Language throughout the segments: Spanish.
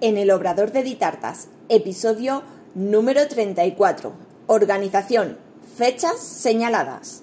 en el Obrador de Ditartas, episodio número 34. Organización, fechas señaladas.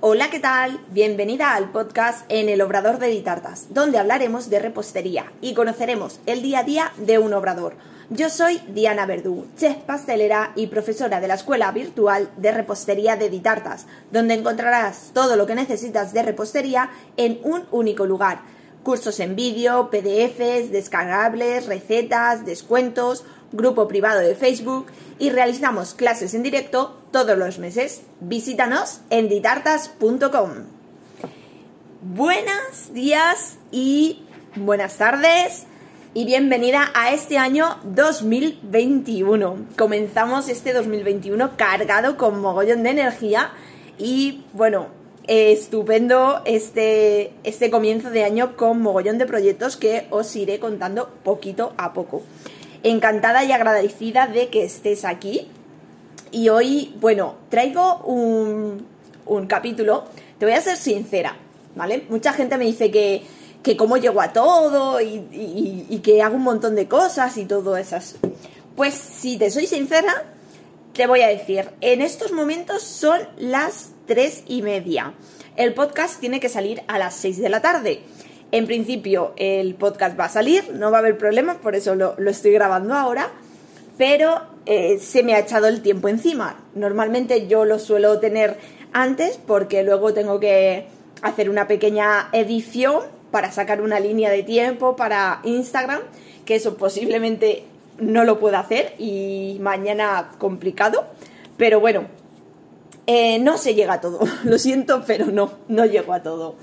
Hola, ¿qué tal? Bienvenida al podcast en el Obrador de Ditartas, donde hablaremos de repostería y conoceremos el día a día de un obrador. Yo soy Diana Verdú, chef pastelera y profesora de la Escuela Virtual de Repostería de Ditartas, donde encontrarás todo lo que necesitas de repostería en un único lugar. Cursos en vídeo, PDFs, descargables, recetas, descuentos, grupo privado de Facebook y realizamos clases en directo todos los meses. Visítanos en ditartas.com. Buenos días y buenas tardes y bienvenida a este año 2021. Comenzamos este 2021 cargado con mogollón de energía y bueno, estupendo este, este comienzo de año con mogollón de proyectos que os iré contando poquito a poco. Encantada y agradecida de que estés aquí. Y hoy, bueno, traigo un, un capítulo, te voy a ser sincera, ¿vale? Mucha gente me dice que, que cómo llego a todo y, que hago un montón de cosas y todo esas. Pues si te soy sincera, te voy a decir, en estos momentos son las tres y media. El podcast tiene que salir a las 6 de la tarde. En principio el podcast va a salir, no va a haber problema, por eso lo, lo estoy grabando ahora, pero eh, se me ha echado el tiempo encima. Normalmente yo lo suelo tener antes porque luego tengo que hacer una pequeña edición para sacar una línea de tiempo para Instagram, que eso posiblemente no lo pueda hacer y mañana complicado, pero bueno, eh, no se llega a todo, lo siento, pero no, no llego a todo.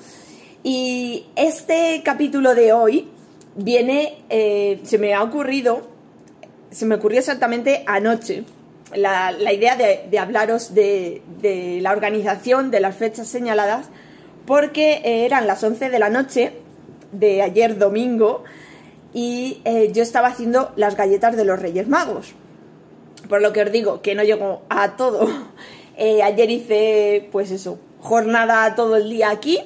Y este capítulo de hoy viene, eh, se me ha ocurrido, se me ocurrió exactamente anoche, la, la idea de, de hablaros de, de, la organización de las fechas señaladas, porque eran las 11 de la noche de ayer domingo y eh, yo estaba haciendo las galletas de los Reyes Magos. Por lo que os digo, que no llego a todo. Eh, ayer hice, pues eso, jornada todo el día aquí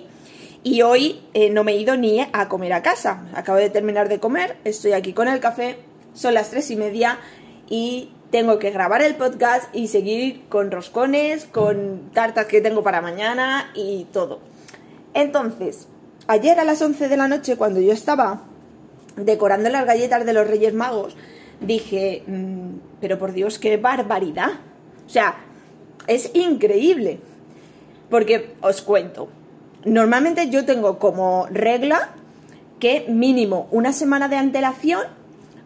y hoy eh, no me he ido ni a comer a casa. Acabo de terminar de comer, estoy aquí con el café, son las tres y media y tengo que grabar el podcast y seguir con roscones, con tartas que tengo para mañana y todo. Entonces, ayer a las 11 de la noche, cuando yo estaba decorando las galletas de los Reyes Magos, dije, mmm, pero por Dios, qué barbaridad. O sea, es increíble. Porque os cuento, normalmente yo tengo como regla que mínimo una semana de antelación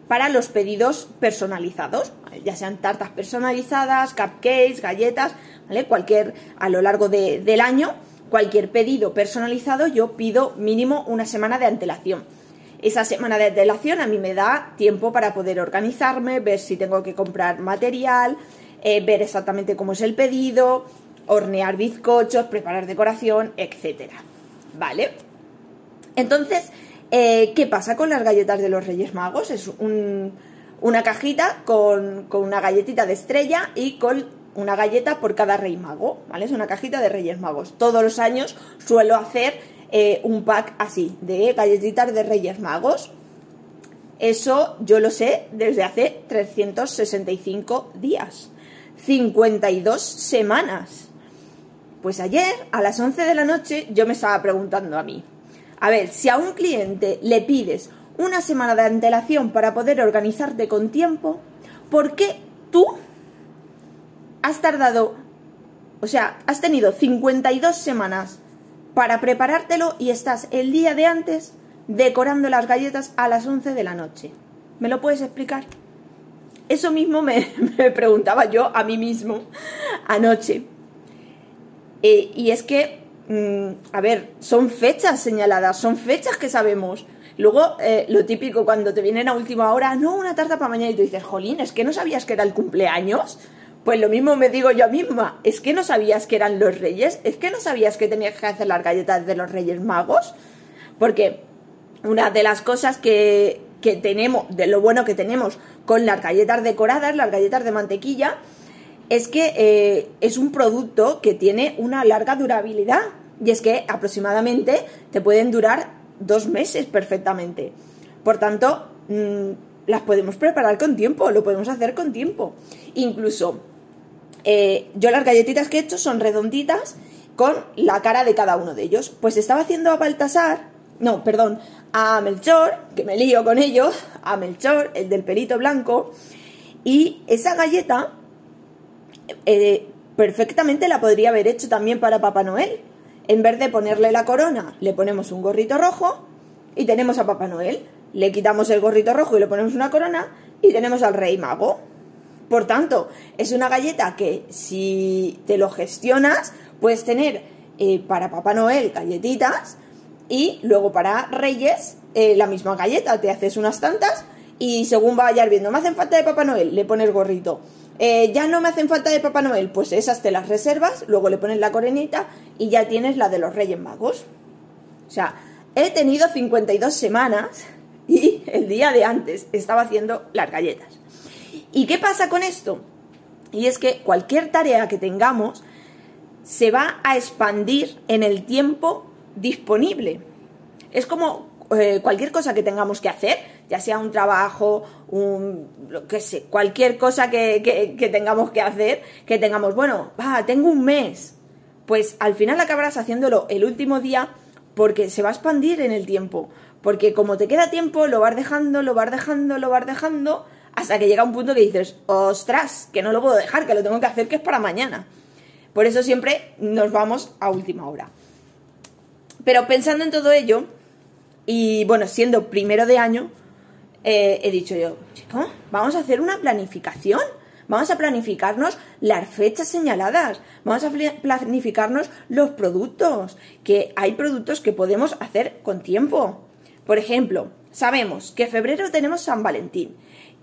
para los pedidos personalizados, ya sean tartas personalizadas, cupcakes, galletas, ¿vale? Cualquier, a lo largo de, del año, cualquier pedido personalizado yo pido mínimo una semana de antelación. Esa semana de antelación a mí me da tiempo para poder organizarme, ver si tengo que comprar material, eh, ver exactamente cómo es el pedido, hornear bizcochos, preparar decoración, etc. ¿Vale? Entonces, eh, ¿qué pasa con las galletas de los Reyes Magos? Es un, una cajita con, con una galletita de estrella y con una galleta por cada rey mago, ¿vale? Es una cajita de Reyes Magos. Todos los años suelo hacer eh, un pack así de galletitas de Reyes Magos. Eso yo lo sé desde hace 365 días, 52 semanas. Pues ayer a las 11 de la noche yo me estaba preguntando a mí, a ver, si a un cliente le pides una semana de antelación para poder organizarte con tiempo, ¿por qué tú has tardado, o sea, has tenido 52 semanas para preparártelo y estás el día de antes decorando las galletas a las 11 de la noche. ¿Me lo puedes explicar? Eso mismo me, me preguntaba yo a mí mismo anoche. Eh, y es que, mmm, a ver, son fechas señaladas, son fechas que sabemos. Luego, eh, lo típico cuando te vienen a última hora, no, una tarta para mañana y tú dices, jolín, es que no sabías que era el cumpleaños. Pues lo mismo me digo yo misma, es que no sabías que eran los reyes, es que no sabías que tenías que hacer las galletas de los reyes magos. Porque una de las cosas que, que tenemos, de lo bueno que tenemos con las galletas decoradas, las galletas de mantequilla, es que eh, es un producto que tiene una larga durabilidad. Y es que aproximadamente te pueden durar dos meses perfectamente. Por tanto, mm, las podemos preparar con tiempo, lo podemos hacer con tiempo. Incluso, eh, yo las galletitas que he hecho son redonditas con la cara de cada uno de ellos. Pues estaba haciendo a Baltasar, no, perdón, a Melchor, que me lío con ellos, a Melchor, el del pelito blanco, y esa galleta eh, perfectamente la podría haber hecho también para Papá Noel. En vez de ponerle la corona, le ponemos un gorrito rojo y tenemos a Papá Noel. Le quitamos el gorrito rojo y le ponemos una corona y tenemos al Rey Mago. Por tanto, es una galleta que si te lo gestionas, puedes tener eh, para Papá Noel galletitas y luego para Reyes eh, la misma galleta. Te haces unas tantas y según vayas viendo, me hacen falta de Papá Noel, le pones gorrito. Eh, ya no me hacen falta de Papá Noel, pues esas te las reservas, luego le pones la coronita y ya tienes la de los Reyes Magos. O sea, he tenido 52 semanas y el día de antes estaba haciendo las galletas. ¿Y qué pasa con esto? Y es que cualquier tarea que tengamos se va a expandir en el tiempo disponible. Es como eh, cualquier cosa que tengamos que hacer, ya sea un trabajo, un, lo que sé, cualquier cosa que, tengamos que hacer, que tengamos, bueno, va, tengo un mes, pues al final acabarás haciéndolo el último día porque se va a expandir en el tiempo. Porque como te queda tiempo, lo vas dejando, lo vas dejando, lo vas dejando, hasta que llega un punto que dices, ostras, que no lo puedo dejar, que lo tengo que hacer, que es para mañana. Por eso siempre nos vamos a última hora. Pero pensando en todo ello, y bueno, siendo primero de año, eh, he dicho yo, chico, vamos a hacer una planificación. Vamos a planificarnos las fechas señaladas. Vamos a planificarnos los productos. Que hay productos que podemos hacer con tiempo. Por ejemplo, sabemos que en febrero tenemos San Valentín.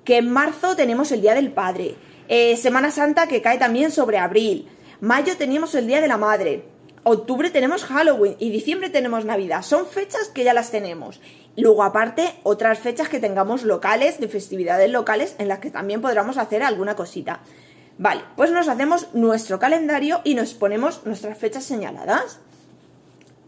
Que en marzo tenemos el Día del Padre. Eh, Semana Santa que cae también sobre abril. Mayo teníamos el Día de la Madre octubre tenemos Halloween y diciembre tenemos Navidad. Son fechas que ya las tenemos. Luego, aparte, otras fechas que tengamos locales, de festividades locales, en las que también podremos hacer alguna cosita. Vale, pues nos hacemos nuestro calendario y nos ponemos nuestras fechas señaladas.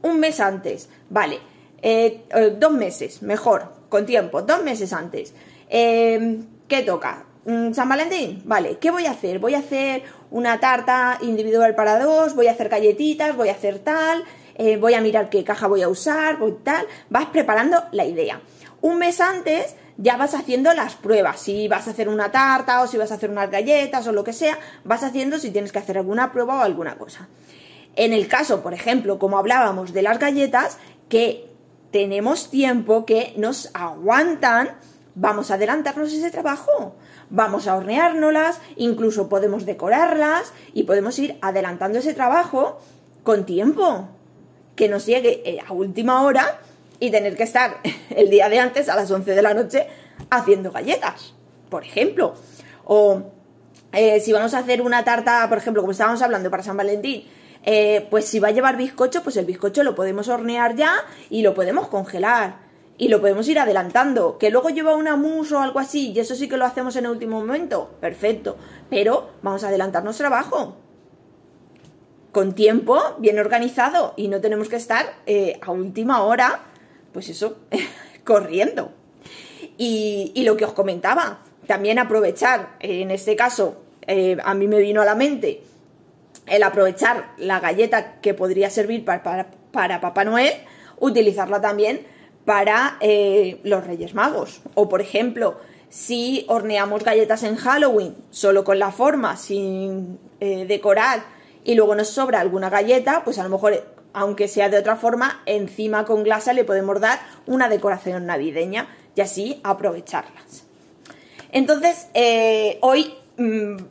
Un mes antes, vale. Eh, eh, dos meses, mejor, con tiempo, dos meses antes. Eh, ¿Qué toca? Mm, San Valentín, vale, ¿qué voy a hacer? Voy a hacer una tarta individual para dos, voy a hacer galletitas, voy a hacer tal, eh, voy a mirar qué caja voy a usar, voy tal, vas preparando la idea. Un mes antes ya vas haciendo las pruebas, si vas a hacer una tarta o si vas a hacer unas galletas o lo que sea, vas haciendo si tienes que hacer alguna prueba o alguna cosa. En el caso, por ejemplo, como hablábamos de las galletas, que tenemos tiempo que nos aguantan, vamos a adelantarnos ese trabajo vamos a horneárnoslas, incluso podemos decorarlas y podemos ir adelantando ese trabajo con tiempo, que nos llegue eh, a última hora y tener que estar el día de antes a las 11 de la noche haciendo galletas, por ejemplo. O eh, si vamos a hacer una tarta, por ejemplo, como estábamos hablando para San Valentín, eh, pues si va a llevar bizcocho, pues el bizcocho lo podemos hornear ya y lo podemos congelar y lo podemos ir adelantando. Que luego lleva una mousse o algo así y eso sí que lo hacemos en el último momento, perfecto. Pero vamos a adelantarnos trabajo. Con tiempo, bien organizado y no tenemos que estar eh, a última hora, pues eso, corriendo. Y, lo que os comentaba, también aprovechar, en este caso, eh, a mí me vino a la mente el aprovechar la galleta que podría servir para, para, para Papá Noel, utilizarla también para eh, los Reyes Magos. O, por ejemplo, si horneamos galletas en Halloween solo con la forma, sin eh, decorar, y luego nos sobra alguna galleta, pues a lo mejor, aunque sea de otra forma, encima con glasa le podemos dar una decoración navideña y así aprovecharlas. Entonces, eh, hoy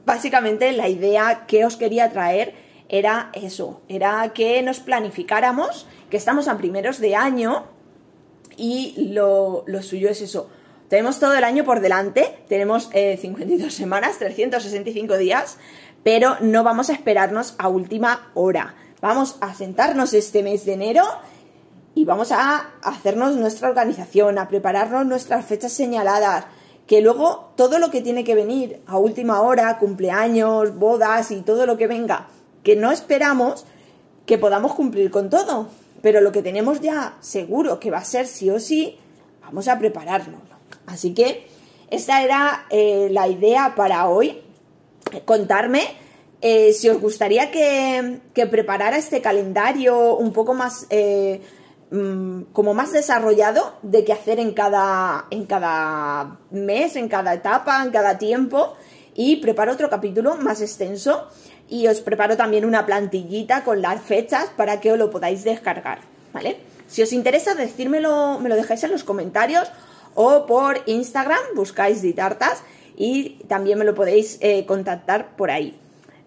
básicamente la idea que os quería traer era eso, era que nos planificáramos, que estamos a primeros de año, y lo, suyo es eso. Tenemos todo el año por delante, tenemos 52 eh, semanas, 365 días, pero no vamos a esperarnos a última hora. Vamos a sentarnos este mes de enero y vamos a hacernos nuestra organización, a prepararnos nuestras fechas señaladas, que luego todo lo que tiene que venir a última hora, cumpleaños, bodas y todo lo que venga, que no esperamos, que podamos cumplir con todo. Pero lo que tenemos ya seguro que va a ser sí o sí, vamos a prepararnos. Así que esta era eh, la idea para hoy. Contarme eh, si os gustaría que, preparara este calendario un poco más, eh, mm, como más desarrollado de qué hacer en cada, en cada mes, en cada etapa, en cada tiempo, y preparo otro capítulo más extenso y os preparo también una plantillita con las fechas para que os lo podáis descargar, ¿vale? Si os interesa, decírmelo, me lo dejáis en los comentarios o por Instagram, buscáis Ditartas y también me lo podéis eh, contactar por ahí.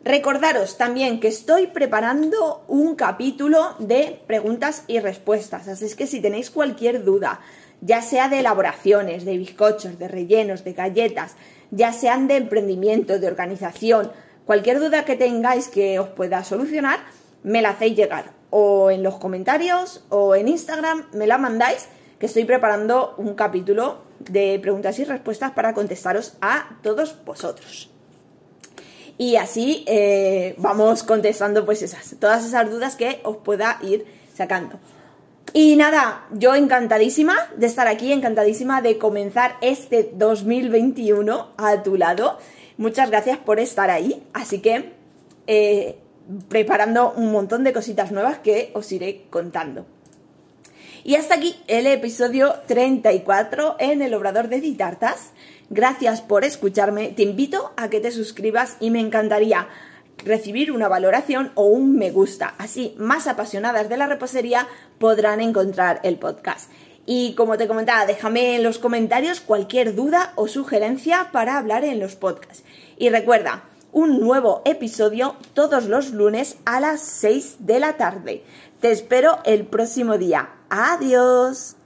Recordaros también que estoy preparando un capítulo de preguntas y respuestas, así es que si tenéis cualquier duda, ya sea de elaboraciones, de bizcochos, de rellenos, de galletas, ya sean de emprendimiento, de organización, cualquier duda que tengáis que os pueda solucionar, me la hacéis llegar. O en los comentarios o en Instagram me la mandáis que estoy preparando un capítulo de preguntas y respuestas para contestaros a todos vosotros y así eh, vamos contestando pues esas, todas esas dudas que os pueda ir sacando. Y nada, yo encantadísima de estar aquí, encantadísima de comenzar este 2021 a tu lado. Muchas gracias por estar ahí, así que eh, preparando un montón de cositas nuevas que os iré contando. Y hasta aquí el episodio 34 en el Obrador de Ditartas. Gracias por escucharme, te invito a que te suscribas y me encantaría recibir una valoración o un me gusta. Así, más apasionadas de la repostería podrán encontrar el podcast. Y como te comentaba, déjame en los comentarios cualquier duda o sugerencia para hablar en los podcasts. Y recuerda, un nuevo episodio todos los lunes a las 6 de la tarde. Te espero el próximo día. Adiós.